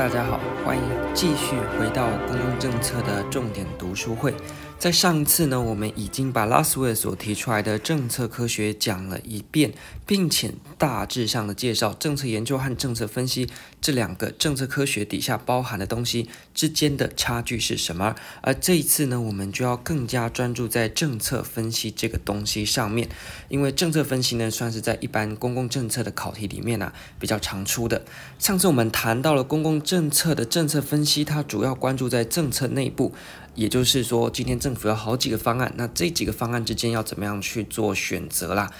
大家好，欢迎继续回到公共政策的重点读书会。在上一次呢，我们已经把拉斯维尔所提出来的政策科学讲了一遍，并且大致上的介绍政策研究和政策分析这两个政策科学底下包含的东西之间的差距是什么。而这一次呢，我们就要更加专注在政策分析这个东西上面，因为政策分析呢，算是在一般公共政策的考题里面啊比较常出的。上次我们谈到了公共政策的政策分析，它主要关注在政策内部。也就是说，今天政府有好几个方案，那这几个方案之间要怎么样去做选择啦？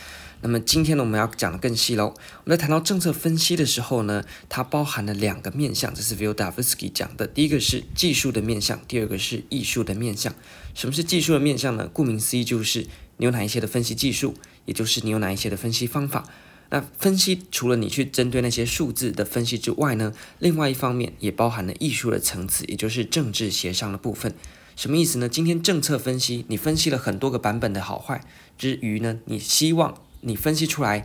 那么今天呢，我们要讲得更细喽。我们在谈到政策分析的时候呢，它包含了两个面向，这是 vil da vsky 讲的。第一个是技术的面向，第二个是艺术的面向。什么是技术的面向呢？顾名思义，就是你有哪一些的分析技术，也就是你有哪一些的分析方法。那分析除了你去针对那些数字的分析之外呢，另外一方面也包含了艺术的层次，也就是政治协商的部分。什么意思呢？今天政策分析，你分析了很多个版本的好坏之余呢，你希望你分析出来，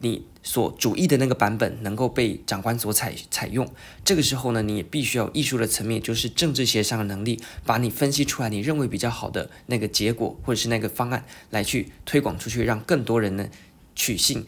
你所主义的那个版本能够被长官所采采用。这个时候呢，你也必须要有艺术的层面，就是政治协商的能力，把你分析出来你认为比较好的那个结果或者是那个方案来去推广出去，让更多人呢取信。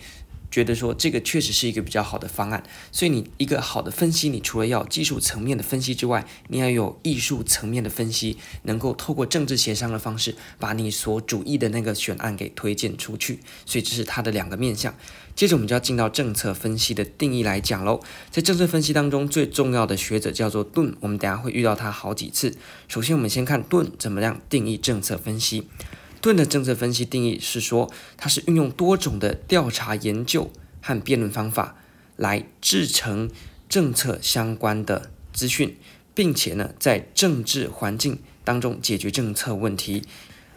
觉得说这个确实是一个比较好的方案，所以你一个好的分析，你除了要技术层面的分析之外，你要有艺术层面的分析，能够透过政治协商的方式，把你所主义的那个选案给推荐出去。所以这是它的两个面向。接着我们就要进到政策分析的定义来讲喽。在政策分析当中，最重要的学者叫做顿，我们等下会遇到他好几次。首先，我们先看顿怎么样定义政策分析。顿的政策分析定义是说，它是运用多种的调查研究和辩论方法来制成政策相关的资讯，并且呢，在政治环境当中解决政策问题，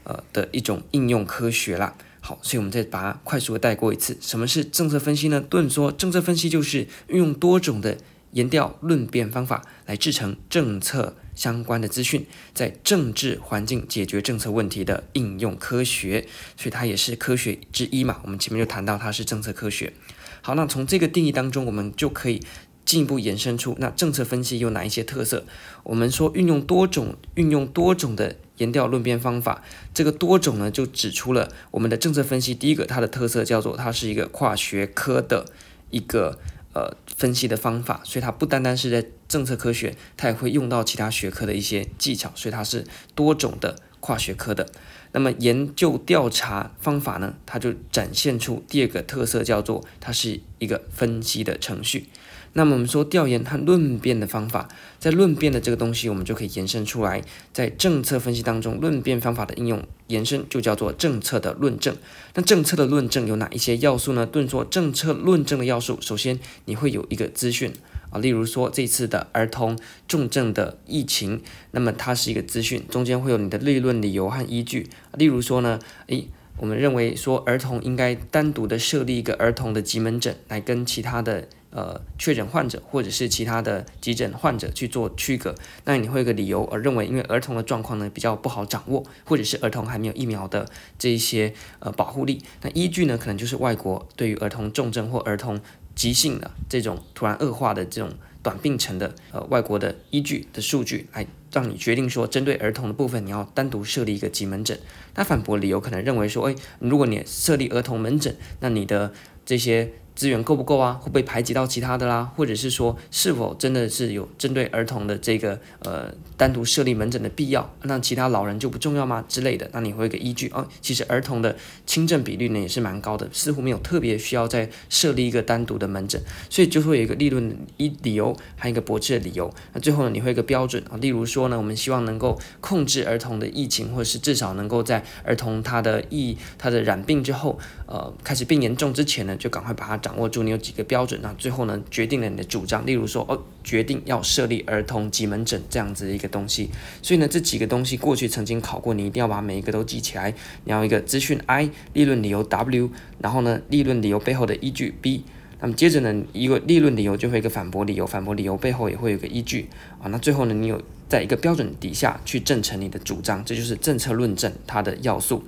呃的一种应用科学啦。好，所以我们再把它快速的带过一次。什么是政策分析呢？顿说，政策分析就是运用多种的研调论辩方法来制成政策。相关的资讯，在政治环境解决政策问题的应用科学，所以它也是科学之一嘛。我们前面就谈到它是政策科学。好，那从这个定义当中，我们就可以进一步延伸出那政策分析有哪一些特色。我们说运用多种运用多种的研调论辩方法，这个多种呢，就指出了我们的政策分析。第一个，它的特色叫做它是一个跨学科的一个。呃，分析的方法，所以它不单单是在政策科学，它也会用到其他学科的一些技巧，所以它是多种的跨学科的。那么研究调查方法呢，它就展现出第二个特色，叫做它是一个分析的程序。那么我们说调研和论辩的方法，在论辩的这个东西，我们就可以延伸出来，在政策分析当中，论辩方法的应用延伸就叫做政策的论证。那政策的论证有哪一些要素呢？顿说政策论证的要素，首先你会有一个资讯啊，例如说这次的儿童重症的疫情，那么它是一个资讯，中间会有你的立论理由和依据。例如说呢，诶，我们认为说儿童应该单独的设立一个儿童的急门诊，来跟其他的。呃，确诊患者或者是其他的急诊患者去做区隔，那你会有个理由而认为，因为儿童的状况呢比较不好掌握，或者是儿童还没有疫苗的这一些呃保护力，那依据呢可能就是外国对于儿童重症或儿童急性的这种突然恶化的这种短病程的呃外国的依据的数据，来让你决定说，针对儿童的部分你要单独设立一个急门诊。那反驳理由可能认为说，哎，如果你设立儿童门诊，那你的这些。资源够不够啊？会不会排挤到其他的啦？或者是说，是否真的是有针对儿童的这个呃单独设立门诊的必要？那其他老人就不重要吗？之类的？那你会有一个依据哦。其实儿童的轻症比率呢也是蛮高的，似乎没有特别需要再设立一个单独的门诊，所以就会有一个立论一理由，还有一个驳斥的理由。那最后呢，你会有一个标准啊，例如说呢，我们希望能够控制儿童的疫情，或者是至少能够在儿童他的疫他的染病之后，呃，开始变严重之前呢，就赶快把它。掌握住你有几个标准，那最后呢，决定了你的主张。例如说，哦，决定要设立儿童急门诊这样子的一个东西。所以呢，这几个东西过去曾经考过，你一定要把每一个都记起来。你要一个资讯 I，立论理由 W，然后呢，立论理由背后的依据 B。那么接着呢，一个立论理由就会一个反驳理由，反驳理由背后也会有个依据啊。那最后呢，你有在一个标准底下去证成你的主张，这就是政策论证它的要素。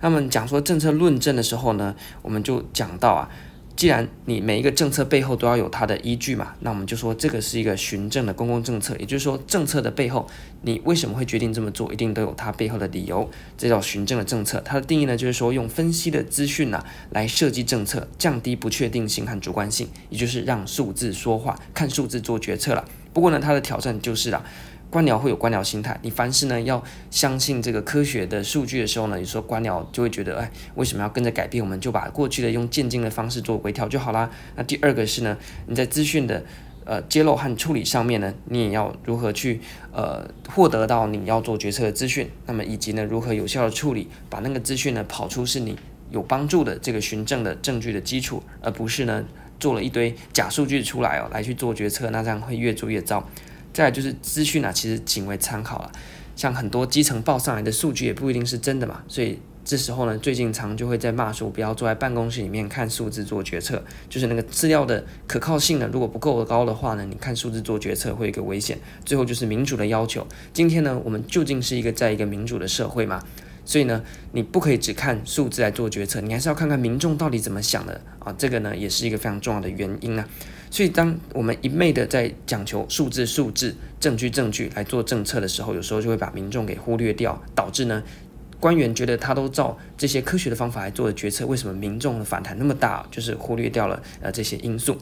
那么讲说政策论证的时候呢，我们就讲到啊。既然你每一个政策背后都要有它的依据嘛，那我们就说这个是一个循证的公共政策，也就是说政策的背后，你为什么会决定这么做，一定都有它背后的理由，这叫循证的政策。它的定义呢，就是说用分析的资讯呢来设计政策，降低不确定性和主观性，也就是让数字说话，看数字做决策了。不过呢，它的挑战就是啊。官僚会有官僚心态，你凡事呢要相信这个科学的数据的时候呢，有时候官僚就会觉得，哎，为什么要跟着改变？我们就把过去的用渐进的方式做微调就好啦。那第二个是呢，你在资讯的呃揭露和处理上面呢，你也要如何去呃获得到你要做决策的资讯，那么以及呢如何有效的处理，把那个资讯呢跑出是你有帮助的这个循证的证据的基础，而不是呢做了一堆假数据出来哦来去做决策，那这样会越做越糟。再来就是资讯啊，其实仅为参考了，像很多基层报上来的数据也不一定是真的嘛，所以这时候呢，最近常就会在骂说，不要坐在办公室里面看数字做决策，就是那个资料的可靠性呢，如果不够高的话呢，你看数字做决策会有一个危险。最后就是民主的要求，今天呢，我们究竟是一个在一个民主的社会嘛？所以呢，你不可以只看数字来做决策，你还是要看看民众到底怎么想的啊，这个呢也是一个非常重要的原因啊。所以，当我们一昧的在讲求数字、数字、证据、证据来做政策的时候，有时候就会把民众给忽略掉，导致呢，官员觉得他都照这些科学的方法来做的决策，为什么民众的反弹那么大？就是忽略掉了呃这些因素。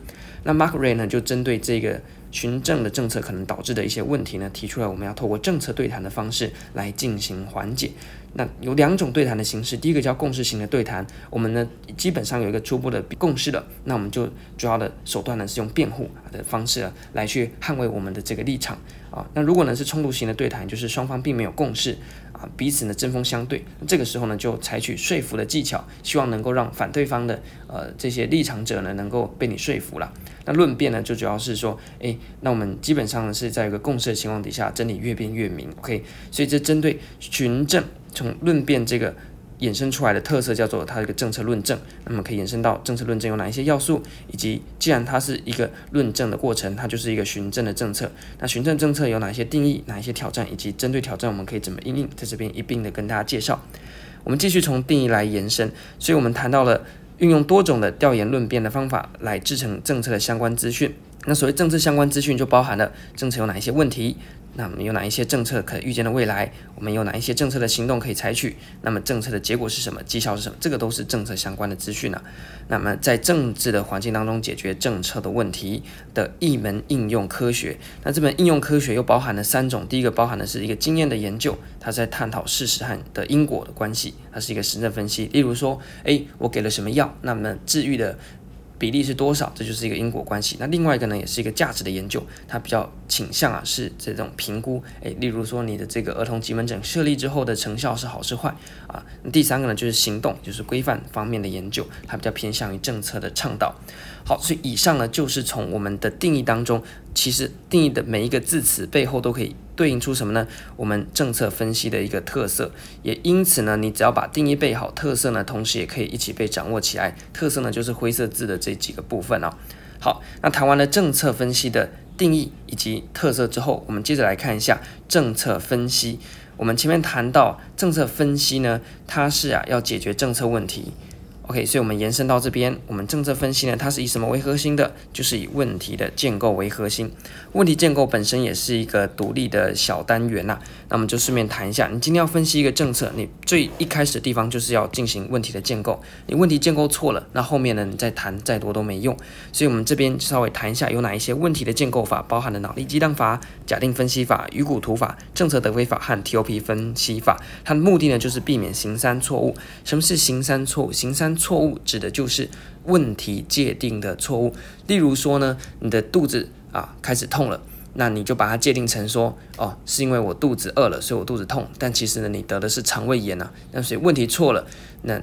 那 Mark Ray 呢，就针对这个群政的政策可能导致的一些问题呢，提出来我们要透过政策对谈的方式来进行缓解。那有两种对谈的形式，第一个叫共识型的对谈，我们呢基本上有一个初步的共识了，那我们就主要的手段呢是用辩护的方式来去捍卫我们的这个立场啊。那如果呢是冲突型的对谈，就是双方并没有共识啊，彼此呢针锋相对，这个时候呢就采取说服的技巧，希望能够让反对方的呃这些立场者呢能够被你说服了。那论辩呢就主要是说，诶，那我们基本上是在一个共识的情况底下，真理越辩越明，OK，所以这针对循证。从论辩这个衍生出来的特色叫做它这个政策论证，那么可以延伸到政策论证有哪一些要素，以及既然它是一个论证的过程，它就是一个循证的政策。那循证政策有哪些定义，哪一些挑战，以及针对挑战我们可以怎么应用，在这边一并的跟大家介绍。我们继续从定义来延伸，所以我们谈到了运用多种的调研论辩的方法来制成政策的相关资讯。那所谓政策相关资讯就包含了政策有哪一些问题。那么有哪一些政策可预见的未来？我们有哪一些政策的行动可以采取？那么政策的结果是什么？绩效是什么？这个都是政策相关的资讯呢、那么在政治的环境当中解决政策的问题的一门应用科学，那这门应用科学又包含了三种。第一个包含的是一个经验的研究，它在探讨事实和的因果的关系，它是一个实证分析。例如说，诶，我给了什么药，那么治愈的。比例是多少？这就是一个因果关系。那另外一个呢，也是一个价值的研究，它比较倾向啊是这种评估。诶，例如说你的这个儿童急门诊设立之后的成效是好是坏啊。那第三个呢，就是行动，就是规范方面的研究，它比较偏向于政策的倡导。好，所以以上呢，就是从我们的定义当中，其实定义的每一个字词背后都可以。对应出什么呢？我们政策分析的一个特色，也因此呢，你只要把定义背好，特色呢，同时也可以一起被掌握起来。特色呢，就是灰色字的这几个部分哦。好，那谈完了政策分析的定义以及特色之后，我们接着来看一下政策分析。我们前面谈到政策分析呢，它是啊要解决政策问题。OK，所以我们延伸到这边，我们政策分析呢，它是以什么为核心的？就是以问题的建构为核心。问题建构本身也是一个独立的小单元呐、那我们就顺便谈一下，你今天要分析一个政策，你最一开始的地方就是要进行问题的建构。你问题建构错了，那后面呢，你再谈再多都没用。所以，我们这边稍微谈一下有哪一些问题的建构法，包含了脑力激荡法、假定分析法、鱼骨图法、政策德菲法和 TOP 分析法。它的目的呢，就是避免形三错误。什么是形三错误？形三错误指的就是问题界定的错误。例如说呢，你的肚子啊开始痛了，那你就把它界定成说，哦，是因为我肚子饿了，所以我肚子痛。但其实呢，你得的是肠胃炎啊。那所以问题错了，那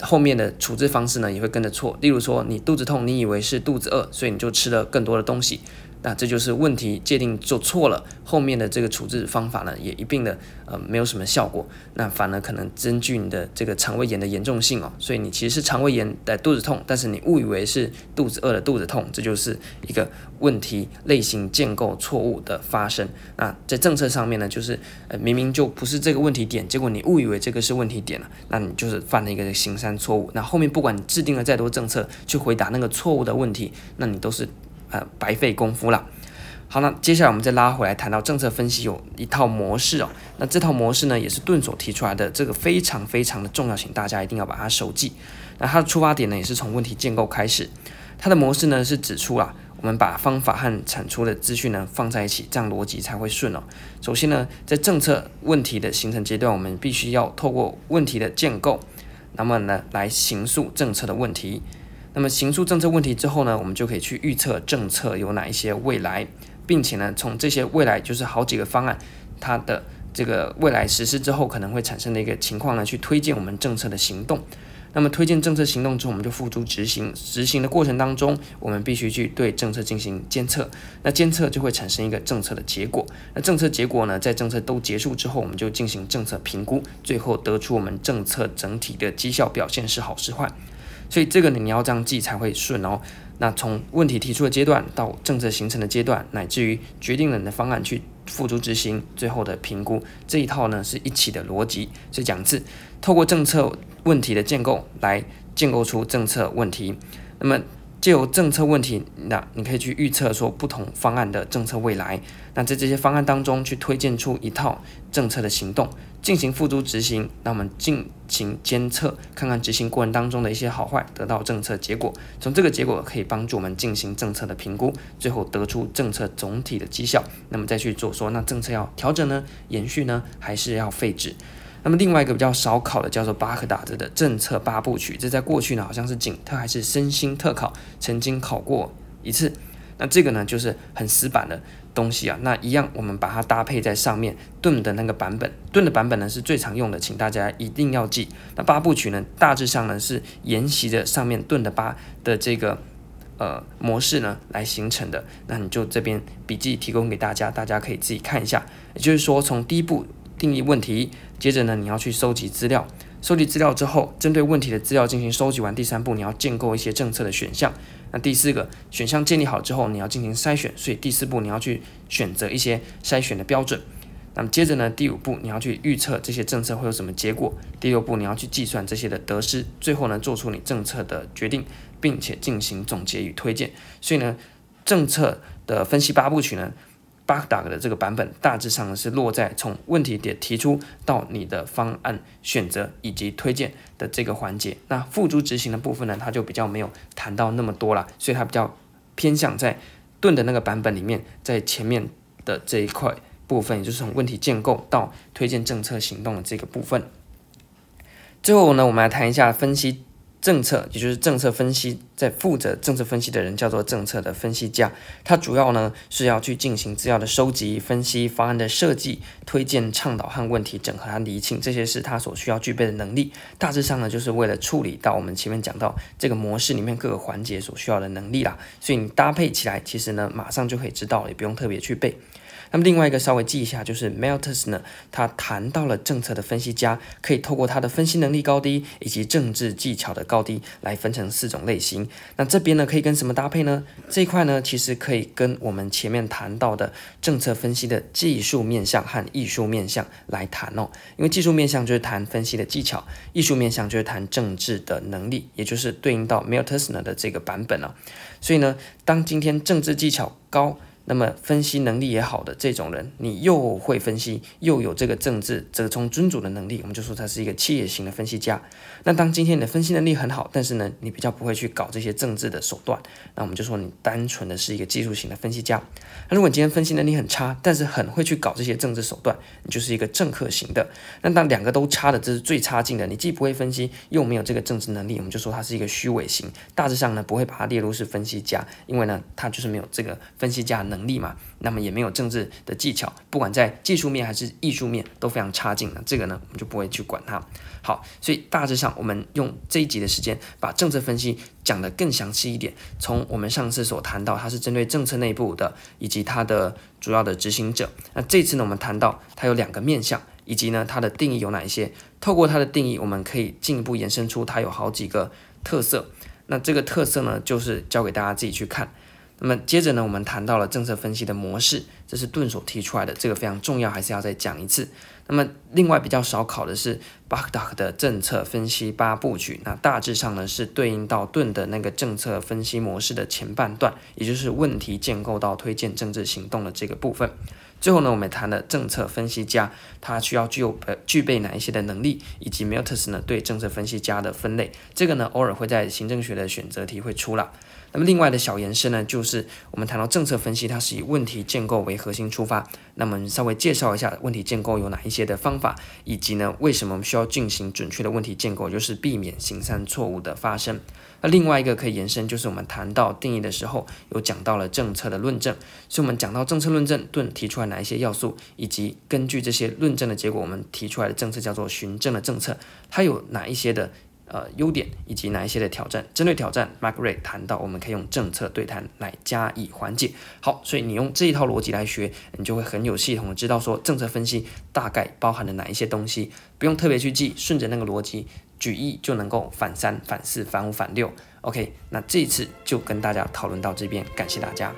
后面的处置方式呢也会跟着错。例如说，你肚子痛，你以为是肚子饿，所以你就吃了更多的东西。那这就是问题界定做错了，后面的这个处置方法呢，也一并的呃没有什么效果，那反而可能增剧你的这个肠胃炎的严重性哦。所以你其实是肠胃炎的肚子痛，但是你误以为是肚子饿的肚子痛，这就是一个问题类型建构错误的发生。那在政策上面呢，就是呃明明就不是这个问题点，结果你误以为这个是问题点了，那你就是犯了一个形三错误。那后面不管你制定了再多政策去回答那个错误的问题，那你都是。呃，白费功夫了。好，那接下来我们再拉回来谈到政策分析有一套模式哦。那这套模式呢，也是顿所提出来的，这个非常非常的重要，请大家一定要把它熟记。那它的出发点呢，也是从问题建构开始。它的模式呢，是指出啊，我们把方法和产出的资讯呢放在一起，这样逻辑才会顺哦。首先呢，在政策问题的形成阶段，我们必须要透过问题的建构，那么呢，来形塑政策的问题。那么，行出政策问题之后呢，我们就可以去预测政策有哪一些未来，并且呢，从这些未来就是好几个方案，它的这个未来实施之后可能会产生的一个情况呢，去推荐我们政策的行动。那么，推荐政策行动之后，我们就付诸执行。执行的过程当中，我们必须去对政策进行监测。那监测就会产生一个政策的结果。那政策结果呢，在政策都结束之后，我们就进行政策评估，最后得出我们政策整体的绩效表现是好是坏。所以这个你要这样记才会顺哦。那从问题提出的阶段到政策形成的阶段，乃至于决定了你的方案去付诸执行，最后的评估这一套呢是一起的逻辑。所以讲字，透过政策问题的建构来建构出政策问题。那么借由政策问题，那你可以去预测说不同方案的政策未来。那在这些方案当中去推荐出一套政策的行动。进行付诸执行，那我们进行监测，看看执行过程当中的一些好坏，得到政策结果。从这个结果可以帮助我们进行政策的评估，最后得出政策总体的绩效。那么再去做说，那政策要调整呢，延续呢，还是要废止？那么另外一个比较少考的叫做巴克达兹的政策八部曲，这在过去呢好像是景特还是身心特考曾经考过一次。那这个呢就是很死板的。东西啊，那一样，我们把它搭配在上面。盾的那个版本，盾的版本呢是最常用的，请大家一定要记。那八部曲呢，大致上呢是沿袭着上面盾的八的这个呃模式呢来形成的。那你就这边笔记提供给大家，大家可以自己看一下。也就是说，从第一步定义问题，接着呢你要去收集资料。收集资料之后，针对问题的资料进行收集完，第三步你要建构一些政策的选项。那第四个选项建立好之后，你要进行筛选，所以第四步你要去选择一些筛选的标准。那么接着呢，第五步你要去预测这些政策会有什么结果。第六步你要去计算这些的得失，最后呢做出你政策的决定，并且进行总结与推荐。所以呢，政策的分析八部曲呢。巴克达格的这个版本大致上是落在从问题点提出到你的方案选择以及推荐的这个环节。那付诸执行的部分呢，它就比较没有谈到那么多了，所以它比较偏向在盾的那个版本里面，在前面的这一块部分，也就是从问题建构到推荐政策行动的这个部分。最后呢，我们来谈一下分析。政策，也就是政策分析，在负责政策分析的人叫做政策的分析家。他主要呢是要去进行资料的收集、分析、方案的设计、推荐、倡导和问题整合和厘清，这些是他所需要具备的能力。大致上呢，就是为了处理到我们前面讲到这个模式里面各个环节所需要的能力啦。所以你搭配起来，其实呢马上就可以知道了，也不用特别去背。那么另外一个稍微记一下，就是 Maltus 呢，他谈到了政策的分析家可以透过他的分析能力高低以及政治技巧的高低来分成四种类型。那这边呢可以跟什么搭配呢？这一块呢其实可以跟我们前面谈到的政策分析的技术面向和艺术面向来谈哦。因为技术面向就是谈分析的技巧，艺术面向就是谈政治的能力，也就是对应到 Malthus 呢的这个版本了。所以呢，当今天政治技巧高。那么分析能力也好的这种人，你又会分析，又有这个政治折中尊主的能力，我们就说他是一个企业型的分析家。那当今天你的分析能力很好，但是呢，你比较不会去搞这些政治的手段，那我们就说你单纯的是一个技术型的分析家。那如果你今天分析能力很差，但是很会去搞这些政治手段，你就是一个政客型的。那当两个都差的，这是最差劲的。你既不会分析，又没有这个政治能力，我们就说他是一个虚伪型。大致上呢，不会把它列入是分析家，因为呢，他就是没有这个分析家能能力嘛，那么也没有政治的技巧，不管在技术面还是艺术面都非常差劲的，这个呢我们就不会去管它。好，所以大致上我们用这一集的时间把政策分析讲得更详细一点。从我们上次所谈到，它是针对政策内部的，以及它的主要的执行者。那这次呢，我们谈到它有两个面向，以及呢它的定义有哪一些。透过它的定义，我们可以进一步延伸出它有好几个特色。那这个特色呢，就是交给大家自己去看。那么接着呢，我们谈到了政策分析的模式，这是顿所提出来的，这个非常重要，还是要再讲一次。那么另外比较少考的是巴克达的政策分析八部曲，那大致上呢是对应到顿的那个政策分析模式的前半段，也就是问题建构到推荐政治行动的这个部分。最后呢，我们谈了政策分析家他需要具有呃具备哪一些的能力，以及 Malthus 呢对政策分析家的分类，这个呢偶尔会在行政学的选择题会出了。那么另外的小延伸呢，就是我们谈到政策分析，它是以问题建构为核心出发。那么稍微介绍一下问题建构有哪一些的方法，以及呢为什么我们需要进行准确的问题建构，就是避免形散错误的发生。那另外一个可以延伸，就是我们谈到定义的时候，有讲到了政策的论证。所以我们讲到政策论证，顿提出来哪一些要素，以及根据这些论证的结果，我们提出来的政策叫做循证的政策，它有哪一些的？呃，优点以及哪一些的挑战？针对挑战，Mark Ray 谈到，我们可以用政策对谈来加以缓解。好，所以你用这一套逻辑来学，你就会很有系统的知道说政策分析大概包含了哪一些东西，不用特别去记，顺着那个逻辑举一就能够反三、反四、反五、反六。OK，那这一次就跟大家讨论到这边，感谢大家。